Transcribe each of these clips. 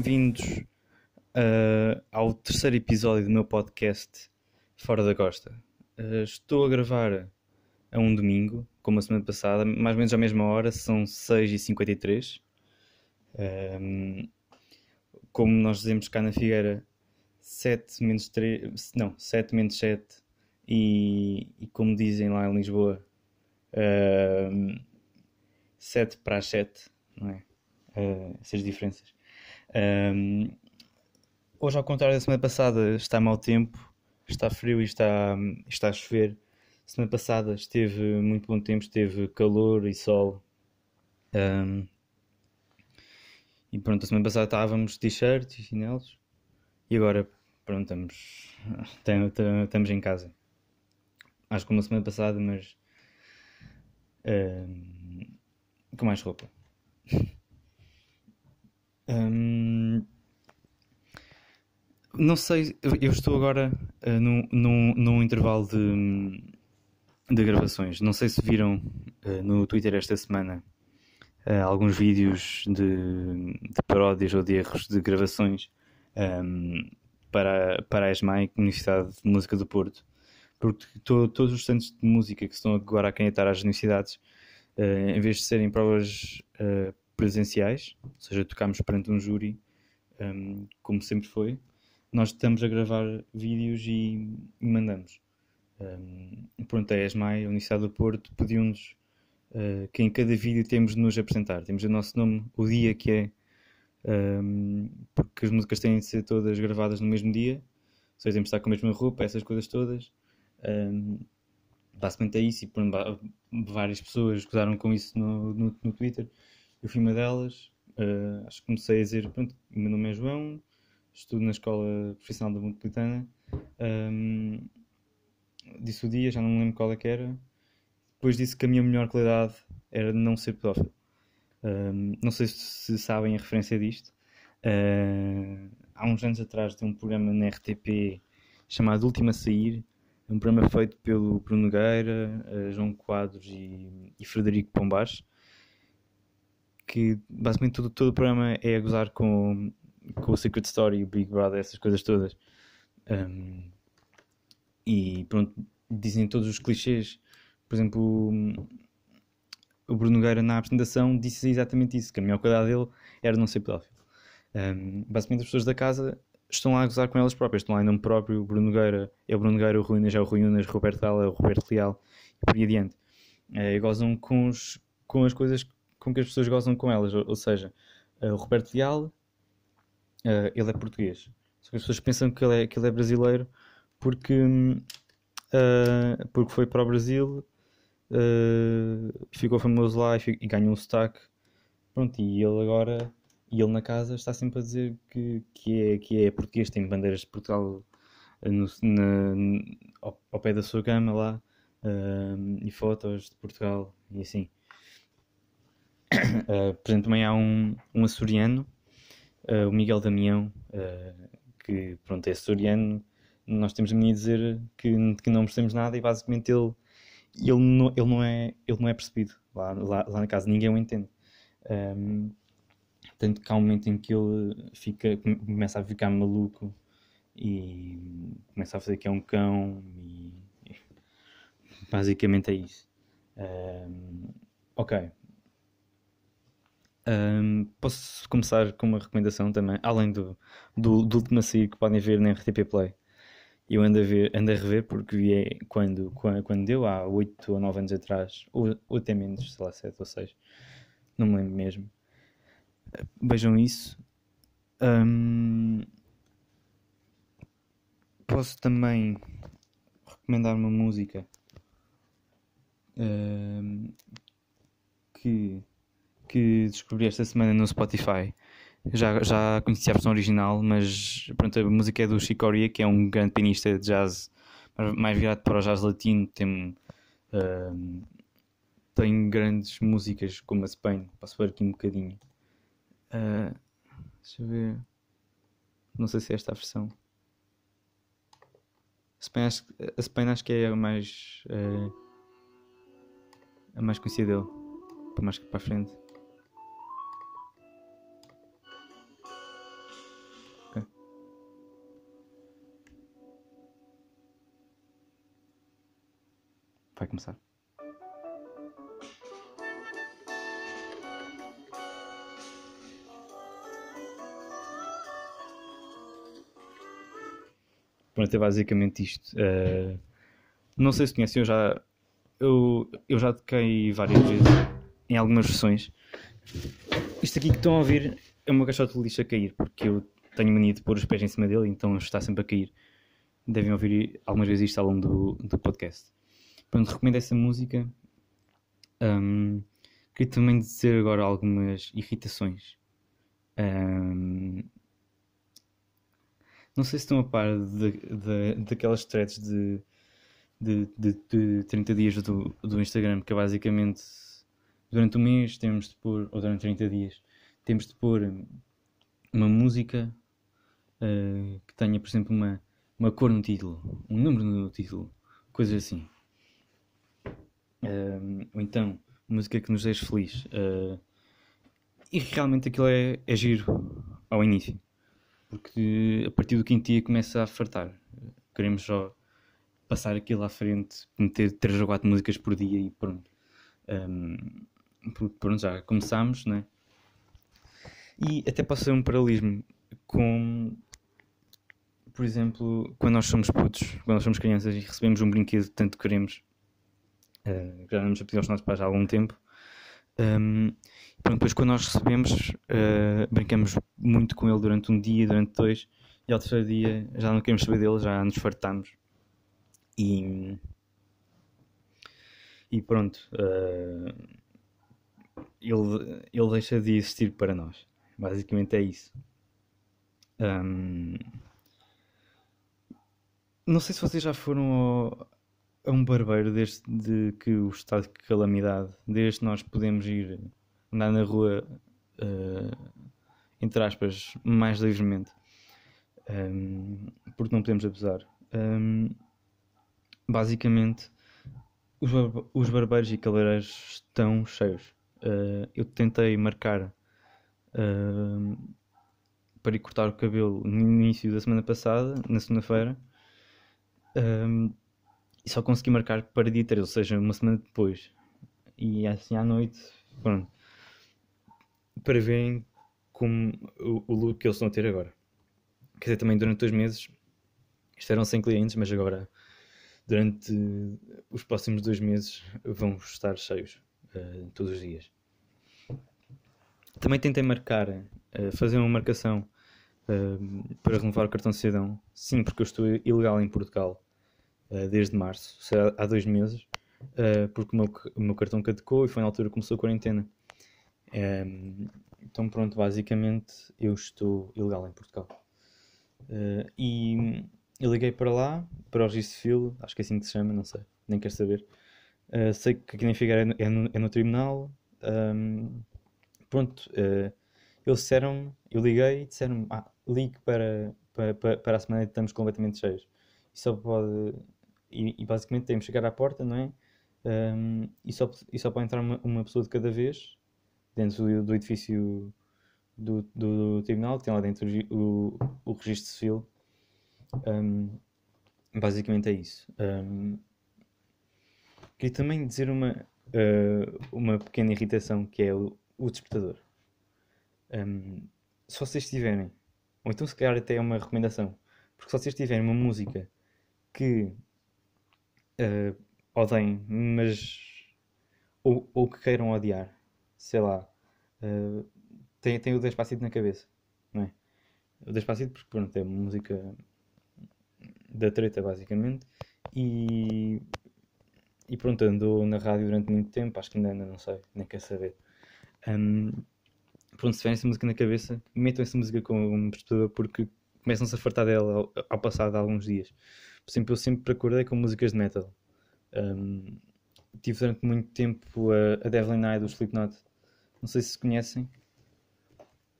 Bem-vindos uh, ao terceiro episódio do meu podcast Fora da Costa. Uh, estou a gravar a um domingo, como a semana passada, mais ou menos à mesma hora, são 6h53. Um, como nós dizemos cá na Figueira, 7 menos 3, não, 7 menos 7, e, e como dizem lá em Lisboa, um, 7 para as 7, não é? Uh, essas diferenças. Um, hoje, ao contrário da semana passada, está mau tempo, está frio e está, está a chover. Semana passada esteve muito bom tempo, esteve calor e sol. Um, e pronto, a semana passada estávamos t-shirt e chinelos. E agora, pronto, estamos, estamos em casa. Acho que como a semana passada, mas com mais roupa. Não sei, eu estou agora uh, num, num, num intervalo de, de gravações. Não sei se viram uh, no Twitter esta semana uh, alguns vídeos de, de, paródias ou de erros de gravações um, para, para a ESMAI, Universidade de Música do Porto. Porque to, todos os centros de música que estão agora a canetar às universidades, em vez de serem provas presenciais, ou seja, tocámos perante um júri, um, como sempre foi, nós estamos a gravar vídeos e, e mandamos. Um, pronto, a ESMAI, a Universidade do Porto, pediu-nos uh, que em cada vídeo temos de nos apresentar. Temos o nosso nome, o dia que é, um, porque as músicas têm de ser todas gravadas no mesmo dia, ou seja, temos de estar com a mesma roupa, essas coisas todas. Um, basicamente é isso, e pronto, várias pessoas gozaram com isso no, no, no Twitter. Eu fui uma delas, uh, acho que comecei a dizer: pronto, o meu nome é João, estudo na Escola Profissional da Metropolitana. Um, disse o dia, já não me lembro qual é que era. Depois disse que a minha melhor qualidade era não ser pedófilo. Um, não sei se sabem a referência disto. Uh, há uns anos atrás de um programa na RTP chamado Última Sair, um programa feito pelo Bruno Nogueira, uh, João Quadros e, e Frederico Pombás, que basicamente todo, todo o programa é a gozar com, com o Secret Story, o Big Brother, essas coisas todas. Um, e pronto, dizem todos os clichês. Por exemplo, o Bruno Nogueira na apresentação disse exatamente isso, que a melhor qualidade dele era não ser pedófilo. Um, basicamente as pessoas da casa estão lá a gozar com elas próprias, estão lá em nome próprio, o Bruno Nogueira é o Bruno Nogueira, o Rui Unas é o Rui Unas, o Roberto Leal é o Roberto Leal, e por aí adiante. Uh, e gozam com, os, com as coisas com que as pessoas gozam com elas, ou, ou seja, uh, o Roberto Leal Uh, ele é português. Só que as pessoas pensam que ele é, que ele é brasileiro porque, uh, porque foi para o Brasil, ficou famoso lá e, e, ganhou um sotaque. Pronto, e ele agora, e ele na casa está sempre a dizer que, que, é, que é português, tem bandeiras de Portugal no, na, ao, ao, pé da sua cama lá e fotos de Portugal e assim. por exemplo, também há um, um açoriano uh, o Miguel Damião, uh, que pronto, é açoriano, nós temos a mania de dizer que, que não percebemos nada e basicamente ele, ele, não, ele, não, é, ele não é percebido lá, lá, lá na casa, ninguém o entende. Um, tanto que há um momento em que ele fica, começa a ficar maluco e começa a fazer que é um cão e, e basicamente é isso. Um, ok, um, posso começar com uma recomendação também, além do, do, do que podem ver na RTP Play. Eu ando a, ver, ando a rever porque vi é quando, quando, quando deu, há 8 ou 9 anos atrás, ou, ou até menos, sei lá, 7 ou 6, não me lembro mesmo. Vejam isso. Um, posso também recomendar uma música um, que que descobri esta semana no Spotify. Já, já conhecia a versão original, mas pronto, a música é do Chicoria, que é um grande pianista de jazz, mais virado para o jazz latino. Tem, uh, tem grandes músicas como a Spain. Posso ver aqui um bocadinho. Uh, deixa eu ver. Não sei se é esta a versão. A Spain acho, a Spain acho que é a mais. Uh, a mais conhecida dele. Para mais para a frente. Vai começar. Pronto, é basicamente isto. Uh, não sei se conhecem, eu já, eu, eu já toquei várias vezes em algumas versões. Isto aqui que estão a ouvir é uma caixote de lixo a cair, porque eu tenho mania de pôr os pés em cima dele, então está sempre a cair. Devem ouvir algumas vezes isto ao longo do, do podcast. Pronto, recomendo essa música. Um, queria também dizer agora algumas irritações. Um, não sei se estão a par de, de, daquelas threads de, de, de, de 30 dias do, do Instagram, que é basicamente durante um mês temos de pôr, ou durante 30 dias, temos de pôr uma música uh, que tenha, por exemplo, uma, uma cor no título, um número no título, coisas assim. Uh, ou então, música que nos deixe feliz. Uh, e realmente aquilo é, é giro ao início, porque a partir do quinto dia começa a fartar. Queremos só passar aquilo à frente, meter 3 ou 4 músicas por dia e pronto. Um, pronto, já começámos, né? E até pode ser um paralelismo com, por exemplo, quando nós somos putos, quando nós somos crianças e recebemos um brinquedo que tanto queremos, uh, já não nos pedido aos nossos pais há algum tempo, um, pronto, depois quando nós recebemos, uh, brincamos muito com ele durante um dia, durante dois, e ao terceiro dia já não queremos saber dele, já nos fartamos. E, e pronto, uh, ele, ele deixa de existir para nós. Basicamente é isso. Um, não sei se vocês já foram ao, a um barbeiro desde de que o estado de calamidade, desde nós podemos ir andar na rua, uh, entre aspas, mais livremente, um, porque não podemos abusar. Um, basicamente, os, os barbeiros e cabeleireiros estão cheios. Uh, eu tentei marcar uh, para ir cortar o cabelo no início da semana passada, na segunda-feira, um, e só consegui marcar para dia 3, ou seja, uma semana depois. E assim à noite, pronto, para verem como o, o look que eles estão a ter agora. Quer dizer, também durante dois meses, isto eram 100 clientes, mas agora, durante os próximos dois meses, vão estar cheios uh, todos os dias. Também tentei marcar, uh, fazer uma marcação uh, para renovar o cartão de cidadão. Sim, porque eu estou ilegal em Portugal uh, desde março, há dois meses, porque o meu, o meu, cartão caducou e foi na altura que começou a quarentena. então, pronto, basicamente eu estou ilegal em Portugal. e eu liguei para lá, para o civil, acho que é assim que se chama, não sei, nem quero saber. sei que aqui nem Figueira é no, é no, tribunal. Um, pronto, uh, eles disseram, eu liguei e disseram, ah, ligue para, para, para, a semana e estamos completamente cheios. Só pode, e, basicamente temos que chegar à porta, não é? Um, e, só, e só pode entrar uma, uma pessoa de cada vez dentro do, do edifício do, do, do, tribunal, tem lá dentro o, o, registro civil. Um, basicamente é isso. Um, queria também dizer uma, uh, uma pequena irritação que é o, o despertador. Um, se vocês tiverem, ou então se calhar até é uma recomendação, porque se vocês tiverem uma música que uh, odeiem, mas ou, ou, que queiram odiar, sei lá, uh, tem, tem o Despacito na cabeça, não é? O Despacito, porque pronto, é música da treta basicamente, e, e pronto, andou na rádio durante muito tempo, acho que ainda, ainda não sei, nem quer saber. Um, pronto, se tiverem essa música na cabeça, metam essa música com um porque começam-se a fartar dela ao, ao, passar de alguns dias. Por exemplo, eu sempre acordei com músicas de metal. Um, tive durante muito tempo a, a Devil Eye do Slipknot. Não sei se conhecem.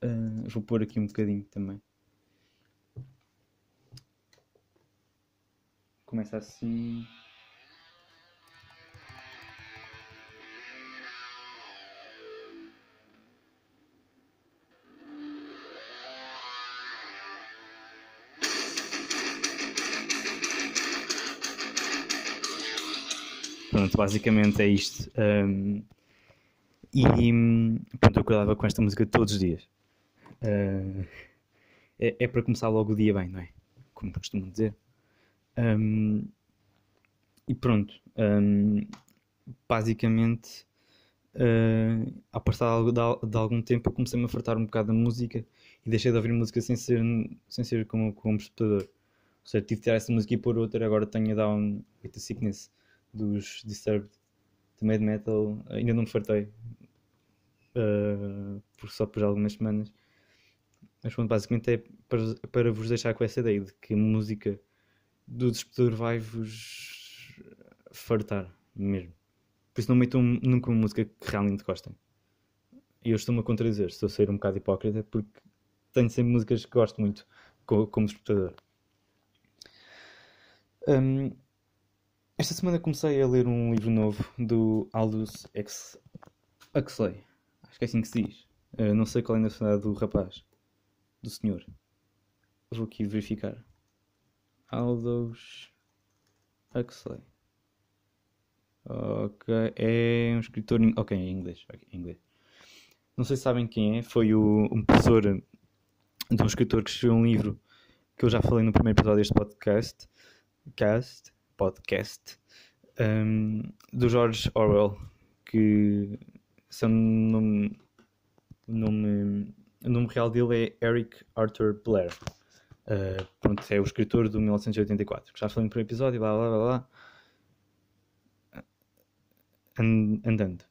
Uh, vou pôr aqui um bocadinho também. Começa assim. Basicamente é isto. Um, e pronto, eu acordava com esta música todos os dias. Uh, é, é, para começar logo o dia bem, não é? Como costumo dizer. Um, e pronto, um, basicamente, uh, a passar de, de, algum tempo, eu comecei-me a fartar um bocado da música e deixei de ouvir música sem ser, sem ser como, como espectador. Ou seja, tive de tirar essa música e pôr outra, agora tenho a Down with the Sickness dos Disturbed, também de metal, ainda não me fartei, uh, por só por algumas semanas. Mas pronto, basicamente é para, para vos deixar com essa ideia de que música do despertador vai-vos fartar mesmo. Por isso não metam nunca uma música que realmente gostem. E eu estou-me a contradizer, estou a ser um bocado hipócrita porque tenho sempre músicas que gosto muito como espectador. Um, esta semana comecei a ler um livro novo do Aldous Huxley. Acho que é assim que se diz. Uh, não sei qual é a nacionalidade do rapaz, do senhor. Vou aqui verificar. Aldous Huxley. Ok, é um escritor. Em... Ok, em inglês. Okay, inglês. Não sei se sabem quem é. Foi o, um professor de um escritor que escreveu um livro que eu já falei no primeiro episódio deste podcast. Cast, podcast. Um, do George Orwell. Que o nome, real dele é Eric Arthur Blair. Uh, pronto, é o escritor do 1984, que já falei no primeiro episódio, blá blá blá blá. andando.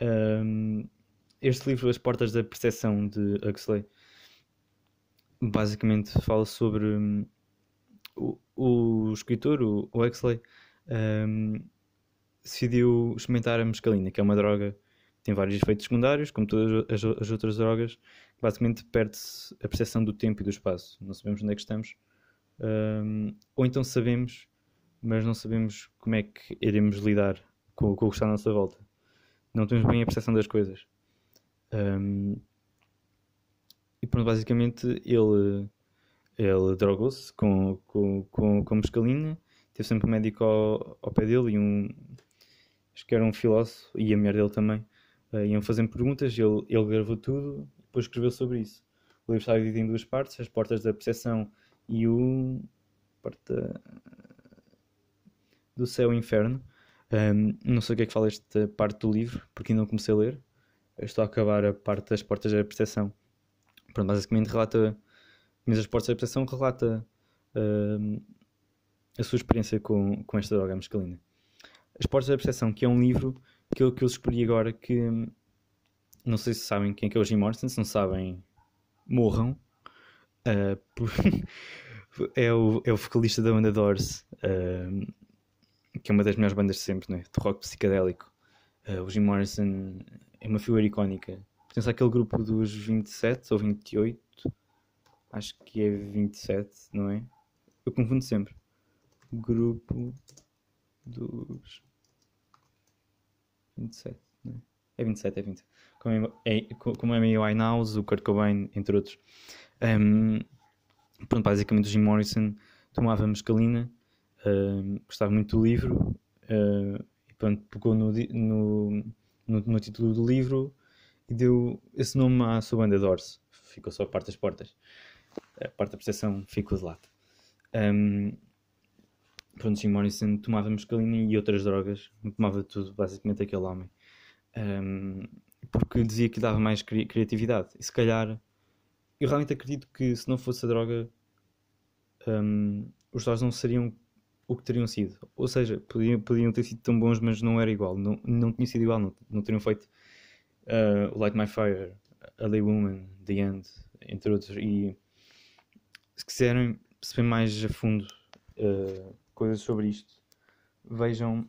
Um, este livro, As Portas da Percepção, de Huxley, basicamente fala sobre o, o escritor, o, o Huxley, um, decidiu experimentar a mescalina, que é uma droga que tem vários efeitos secundários, como todas as, as outras drogas, basicamente perde-se a percepção do tempo e do espaço. Não sabemos onde é que estamos. Um, ou então sabemos, mas não sabemos como é que iremos lidar com, com o que está à nossa volta. Não temos bem a percepção das coisas. Um, e pronto, basicamente ele, ele drogou-se com, com, com, com mescalina. Teve sempre um médico ao, ao pé dele e um. Acho que era um filósofo e a mulher dele também. Uh, iam fazendo perguntas, ele, ele gravou tudo depois escreveu sobre isso. O livro está dividido em duas partes: as portas da percepção e o. Porta do céu e inferno. Um, não sei o que é que fala esta parte do livro, porque ainda não comecei a ler. Eu estou a acabar a parte das portas da percepção. Pronto, basicamente relata. Mas as portas da percepção relata um, a sua experiência com, com esta droga, a mescalina. As portas da percepção, que é um livro que eu, que eu escolhi agora, que não sei se sabem quem é, que é o Jim Morrison, se não sabem, morram. Uh, por... é, o, é o vocalista da banda Doors, uh, que é uma das melhores bandas de sempre, né? de rock psicadélico. Uh, o Jim Morrison é uma figura icónica. Pertence àquele grupo dos 27 ou 28, acho que é 27, não é? Eu confundo sempre. Grupo dos 27, não é? É 27, é 27 como é, como é meio Winehouse, o Kurt Cobain, entre outros. Um, pronto, basicamente o Jim Morrison tomava mescalina, uh, gostava muito do livro uh, e pronto, pegou no, no, no, no, título do livro e deu esse nome à sua banda Doors. Ficou só a parte das portas. A parte da percepção ficou de lado. Um, pronto, Jim Morrison tomava mescalina e outras drogas, tomava tudo, basicamente aquele homem. Um, porque dizia que dava mais cri criatividade. E se calhar, eu realmente acredito que se não fosse a droga, um, os dados não seriam o que teriam sido. Ou seja, podiam, podiam ter sido tão bons, mas não era igual. Não, não tinha sido igual, não, não teriam feito uh, Light My Fire, A Lay Woman, The End, entre outros. E se quiserem perceber mais a fundo uh, coisas sobre isto, vejam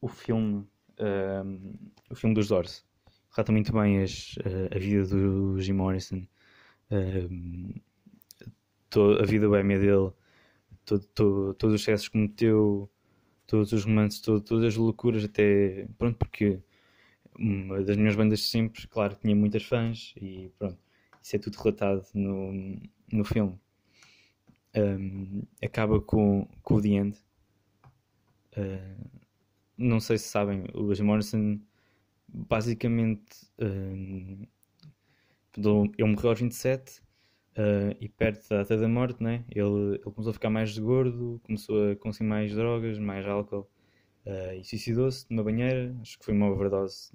o filme, uh, o filme dos Doors. Relata muito bem as, a, a, vida do Jim Morrison, a, vida boémia dele, todo, todo, todos os excessos que cometeu, todos os romances, todas as loucuras, até pronto, porque uma das minhas bandas sempre, claro, tinha muitas fãs e pronto, isso é tudo relatado no, no filme. Um, acaba com, com o The End. Uh, não sei se sabem, o Jim Morrison basicamente uh, ele morreu aos 27 uh, e perto da data da morte, né? ele, ele começou a ficar mais gordo, começou a consumir mais drogas, mais álcool uh, e suicidou-se numa banheira. Acho que foi uma overdose,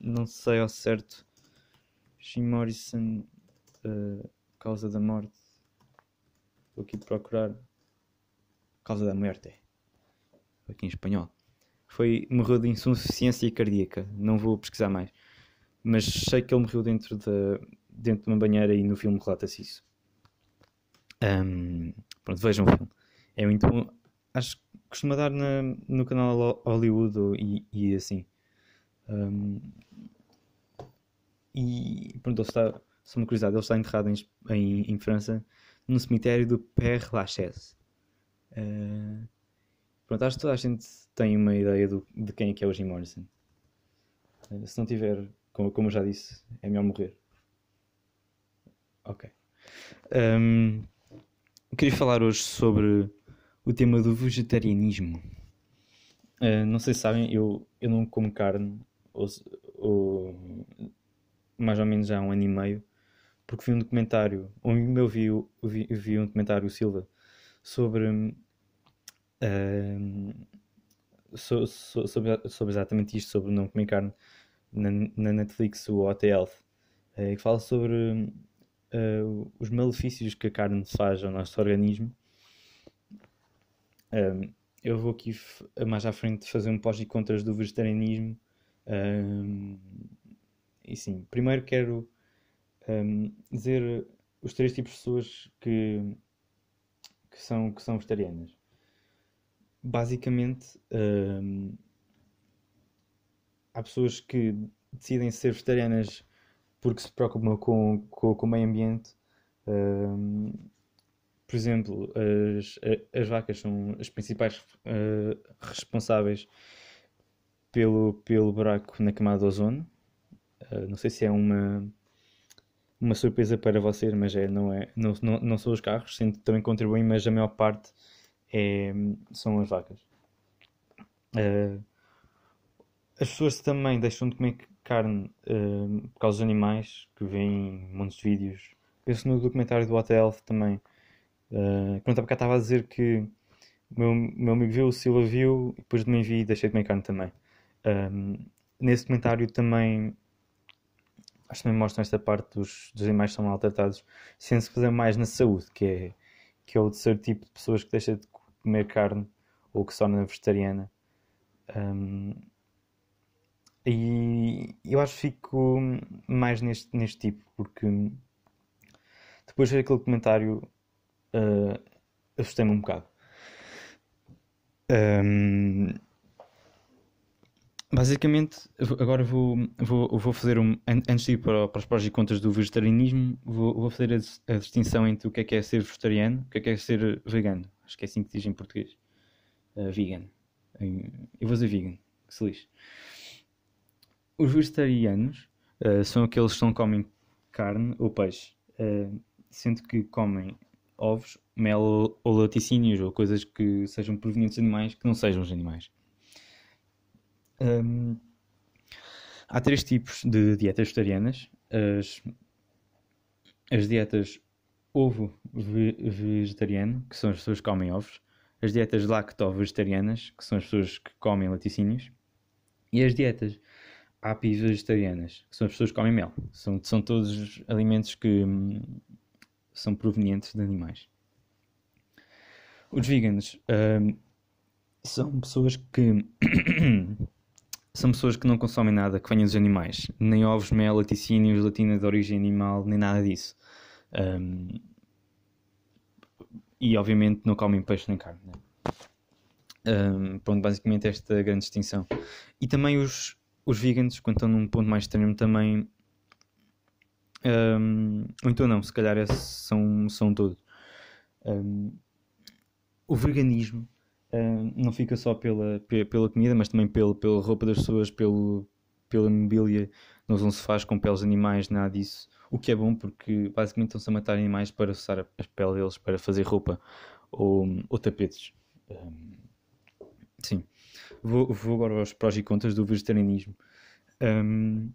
não sei ao certo. Jim Morrison, uh, causa da morte. Vou aqui procurar. Causa da morte. Aqui em espanhol. Foi, morreu de insuficiência cardíaca. Não vou pesquisar mais. Mas sei que ele morreu dentro de, dentro de uma banheira e no filme relata-se isso. Um, pronto, vejam o filme. É muito bom. Acho que costuma dar na, no canal Hollywood e, e assim. Um, e pronto, ele está, só uma curiosidade, ele está enterrado em, em, em França no cemitério do Père Lachaise. Uh, pronto, acho que toda a gente tem uma ideia do, de quem é que é o Jim Morrison. Uh, se não tiver, como, como eu já disse, é melhor morrer. Ok. Um, queria falar hoje sobre o tema do vegetarianismo. Uh, não sei se sabem, eu, eu não como carne, ou, ou, mais ou menos há um ano e meio, porque vi um documentário, um amigo meu vi, vi um documentário, o Silva, sobre, uh, so, so, sobre, sobre, exatamente isto, sobre não comer carne, na, na Netflix, o OT Health, uh, que fala sobre uh, os malefícios que a carne faz ao nosso organismo. Um, eu vou aqui mais à frente fazer um pós e contras do vegetarianismo. E sim, primeiro quero um, dizer os três tipos de pessoas que, que, são, que são vegetarianas. Basicamente, um, há pessoas que decidem ser vegetarianas porque se preocupam com, com, com o meio ambiente. Um, por exemplo, as, as vacas são as principais uh, responsáveis pelo, pelo buraco na camada de ozono. Uh, não sei se é uma, uma surpresa para vocês, mas é, não, é, não, não, não são os carros, sim, também contribuem, mas a maior parte é, são as vacas. Uh, as pessoas também deixam de comer carne uh, por causa dos animais, que veem montes de vídeos. Penso no documentário do Hotel também. Uh, pronto, estava a dizer que o meu, meu amigo viu, o Silva viu, depois de mim vi e deixei de comer carne também. Nesse documentário também acho que também mostram esta parte dos, dos animais que são maltratados, sem se fazer mais na saúde, que é, que é o terceiro tipo de pessoas que deixa de comer carne ou que se vegetariana. Um, e eu acho que fico mais neste, neste tipo, porque depois de ver aquele comentário uh, assustei-me um bocado. Um, basicamente, agora vou, vou, vou fazer um. Antes de ir para, para os prós e contras do vegetarianismo, vou, vou fazer a, a, distinção entre o que é que é ser vegetariano e o que é que é ser vegano. Acho que é assim que diz em português. Uh, vegan. Eu vou dizer vegan, que se lixe. Os vegetarianos uh, são aqueles que não comem carne ou peixe, uh, sendo que comem ovos, mel ou laticínios ou coisas que sejam provenientes de animais que não sejam os animais. Um, há três tipos de dietas vegetarianas: as, as dietas ovo-vegetariano, que são as pessoas que comem ovos, as dietas lacto-vegetarianas, que são as pessoas que comem laticínios, e as dietas api-vegetarianas, que são as pessoas que comem mel. São, são todos alimentos que hum, são provenientes de animais. Os veganos hum, são pessoas que são pessoas que não consomem nada que venha dos animais, nem ovos, mel, laticínios, latina de origem animal, nem nada disso. Um, e obviamente não comem peixe nem carne. Né? Um, pronto, basicamente esta é grande distinção. E também os, os veganos, quando estão num ponto mais extremo, também. Um, ou então não, se calhar são, são todos. Um, o veganismo um, não fica só pela, pela comida, mas também pelo, pela roupa das pessoas, pelo, pela mobília. Não usam faz com peles de animais, nada disso. O que é bom porque basicamente estão-se a matar animais para usar a, a pele deles para fazer roupa ou, ou tapetes. sim. vou, vou agora aos prós e contras do vegetarianismo. Um,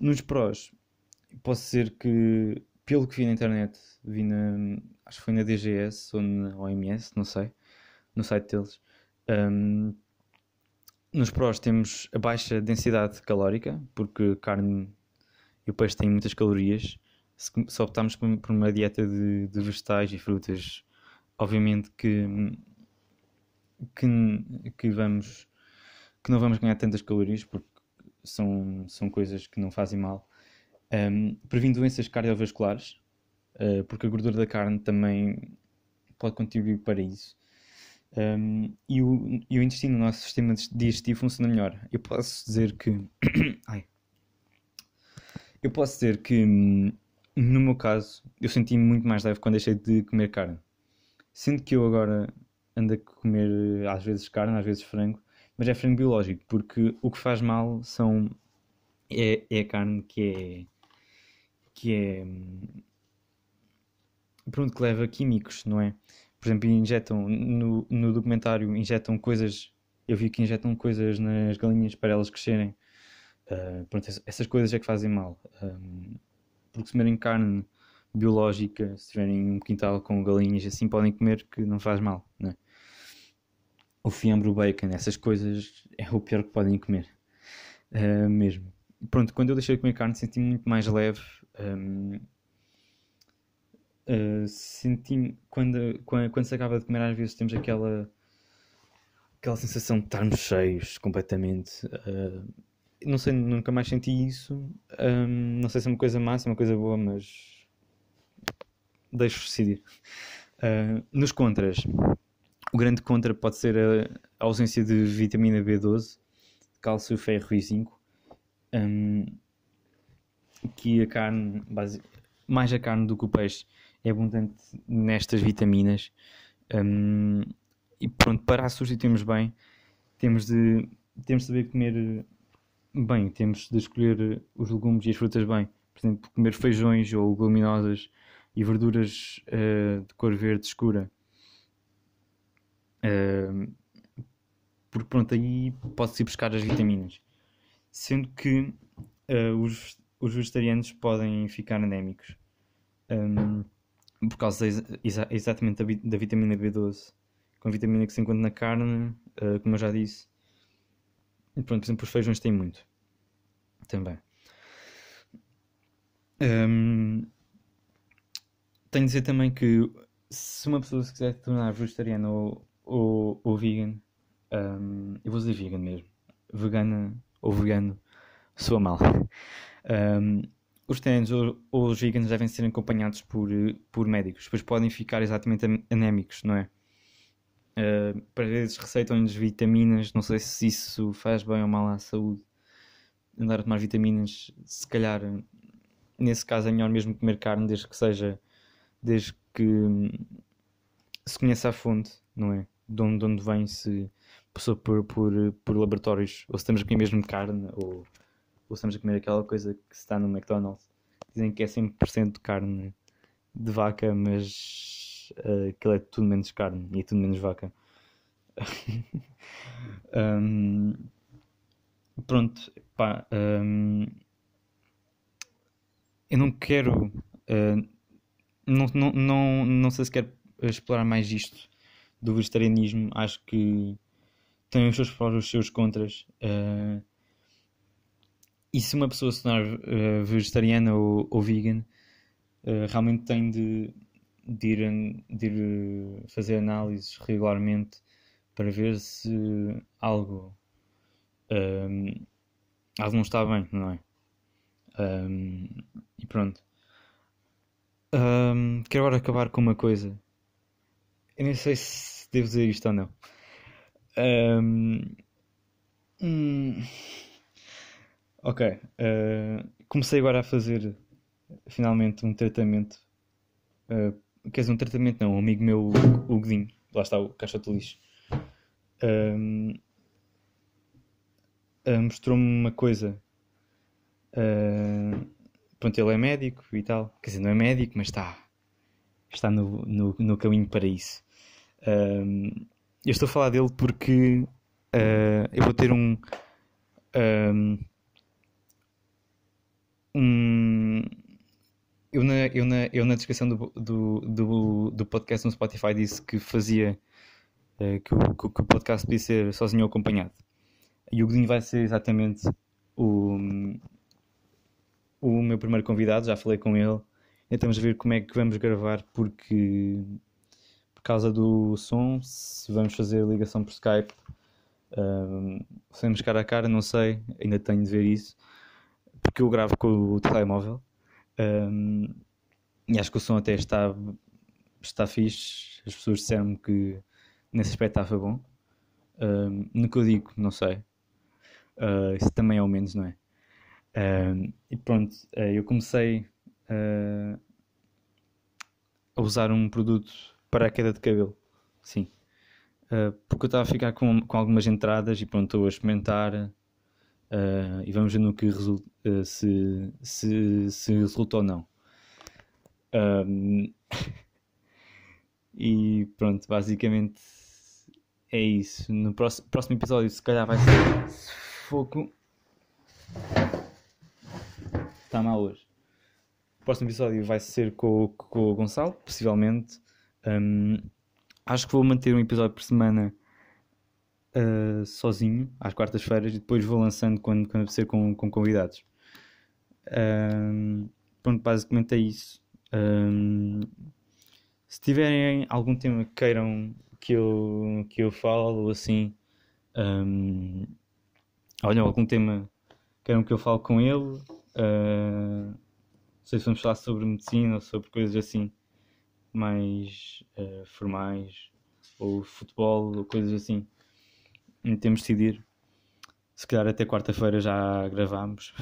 nos prós, posso dizer que, pelo que vi na internet, vi na, acho que foi na DGS ou na OMS, não sei, no site deles. Um, nos prós temos a baixa densidade calórica, porque carne e o peixe têm muitas calorias. Se, se optarmos por uma dieta de, de vegetais e frutas, obviamente que, que, que, vamos que não vamos ganhar tantas calorias porque são, são coisas que não fazem mal. Um, doenças cardiovasculares, uh, porque a gordura da carne também pode contribuir para isso. Um, e, o, e o intestino, o nosso sistema digestivo funciona melhor. Eu posso dizer que. Ai. Eu posso dizer que, no meu caso, eu senti-me muito mais leve quando deixei de comer carne. Sendo que eu agora ando a comer às vezes carne, às vezes frango, mas é frango biológico, porque o que faz mal são é, é a carne que é que é pronto, que leva químicos, não é? Por exemplo, injetam no, no documentário injetam coisas, eu vi que injetam coisas nas galinhas para elas crescerem. Uh, pronto, essas coisas é que fazem mal. Um, porque se comerem carne biológica, se tiverem um quintal com galinhas assim, podem comer que não faz mal, né? O fiambre, o bacon, essas coisas é o pior que podem comer. Uh, mesmo. Pronto, quando eu deixei de comer carne senti-me muito mais leve. Um, uh, senti quando, quando, quando se acaba de comer, às vezes temos aquela aquela sensação de estarmos cheios completamente. Uh, não sei, nunca mais senti isso. Um, não sei se é uma coisa má, se é uma coisa boa, mas deixo decidir. Uh, nos contras, o grande contra pode ser a, ausência de vitamina B12, cálcio, ferro e zinco. Um, que a carne, mais a carne do que o peixe, é abundante nestas vitaminas. Um, e pronto, para a substituirmos bem, temos de, temos de saber comer bem, temos de escolher os legumes e as frutas bem. Por exemplo, comer feijões ou leguminosas e verduras uh, de cor verde escura. Uh, porque pronto, aí pode-se buscar as vitaminas. Sendo que uh, os, os vegetarianos podem ficar anémicos. Um, por causa exa exatamente da, da, vitamina B12, com a vitamina que se encontra na carne, uh, como eu já disse. E pronto, por exemplo, os feijões têm muito. Também. Um, tenho de dizer também que se uma pessoa se quiser tornar vegetariana ou, ou, ou vegan, um, eu vou dizer vegan mesmo, vegana ou vegano, soa mal. Um, os vegetarianos ou, os veganos devem ser acompanhados por, por médicos, pois podem ficar exatamente anémicos, não é? Uh, para vezes receitam-lhes vitaminas, não sei se isso faz bem ou mal à saúde. Andar a tomar vitaminas, se calhar, nesse caso é melhor mesmo comer carne, desde que seja, desde que se conheça a fonte, não é? De onde, de onde vem, se passou por, por, por laboratórios, ou se estamos a comer mesmo carne, ou ou estamos a comer aquela coisa que está no McDonald's. Dizem que é 100% de carne de vaca, mas uh, aquilo é tudo menos carne e é tudo menos vaca. um, pronto, pá, um, eu não quero, uh, não, não, não, não sei se quero explorar mais isto do vegetarianismo. Acho que tem os seus prós e os seus contras. Uh, e se uma pessoa se tornar uh, vegetariana ou, ou vegan, uh, realmente tem de, de, ir, de ir fazer análises regularmente para ver se algo, um, ehm, algo não está bem, não é? Um, ehm, e pronto. Um, ehm, quero agora acabar com uma coisa. Eu nem sei se devo dizer isto ou não. Um, hum, Ok. Uh, comecei agora a fazer finalmente um tratamento. Uh, quer dizer, um tratamento não, um amigo meu, o Godinho, lá está o caixa de lixo, uh, uh, mostrou-me uma coisa. Uh, pronto, ele é médico e tal. Quer dizer, não é médico, mas está, está no, no, no caminho para isso. eu estou a falar dele porque eu vou ter um, um, um eu, na, eu, na, eu na descrição do, do, do, do podcast no Spotify disse que fazia uh, que, o, que, o podcast podia ser sozinho ou acompanhado. E o Godinho vai ser exatamente o, o meu primeiro convidado, já falei com ele. Então vamos ver como é que vamos gravar porque por causa do som, se vamos fazer ligação por Skype, um, se vamos cara a cara, não sei, ainda tenho de ver isso, porque eu gravo com o telemóvel um, e acho que o som até está, está fixe. As pessoas disseram-me que nesse aspecto estava bom. Um, no que eu digo, não sei. Uh, isso também é o menos, não é? Um, e pronto, uh, eu comecei uh, a usar um produto para a queda de cabelo. Sim. porque eu estava a ficar com, com algumas entradas e pronto, estou a experimentar Uh, e vamos ver no que resulta, uh, se, se, se resulta ou não. Um, e pronto, basicamente é isso. No próximo, próximo episódio, se calhar vai ser foco. Está mal hoje. O próximo episódio vai ser com, com o Gonçalo, possivelmente. Um, acho que vou manter um episódio por semana uh, sozinho às quartas-feiras e depois vou lançando quando, quando com, com convidados. Um, pronto, basicamente é isso. Um, se tiverem algum tema que queiram que eu, que eu fale ou assim, um, olha, algum tema que queiram que eu fale com ele, uh, não sei se vamos falar sobre medicina ou sobre coisas assim mais uh, formais ou futebol ou coisas assim temos de decidir. Se calhar até quarta-feira já gravámos.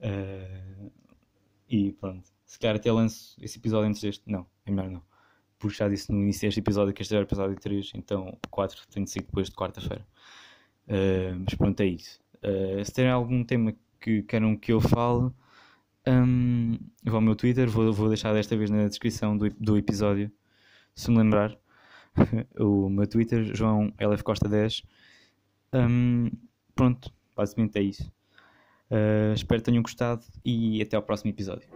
uh, e pronto. Se calhar até lanço esse episódio antes deste. Não, é melhor não. Porque já disse no início deste episódio que este era o episódio 3, então o 4 tem de ser depois de quarta-feira. Uh, mas pronto, é isso. Uh, se terem algum tema que queiram que eu fale, um, vou ao meu Twitter, vou, vou deixar desta vez na descrição do, do episódio, se me lembrar. o meu Twitter, João LF Costa 10. Um, pronto, basicamente é isso. Uh, espero que tenham gostado e até ao próximo episódio.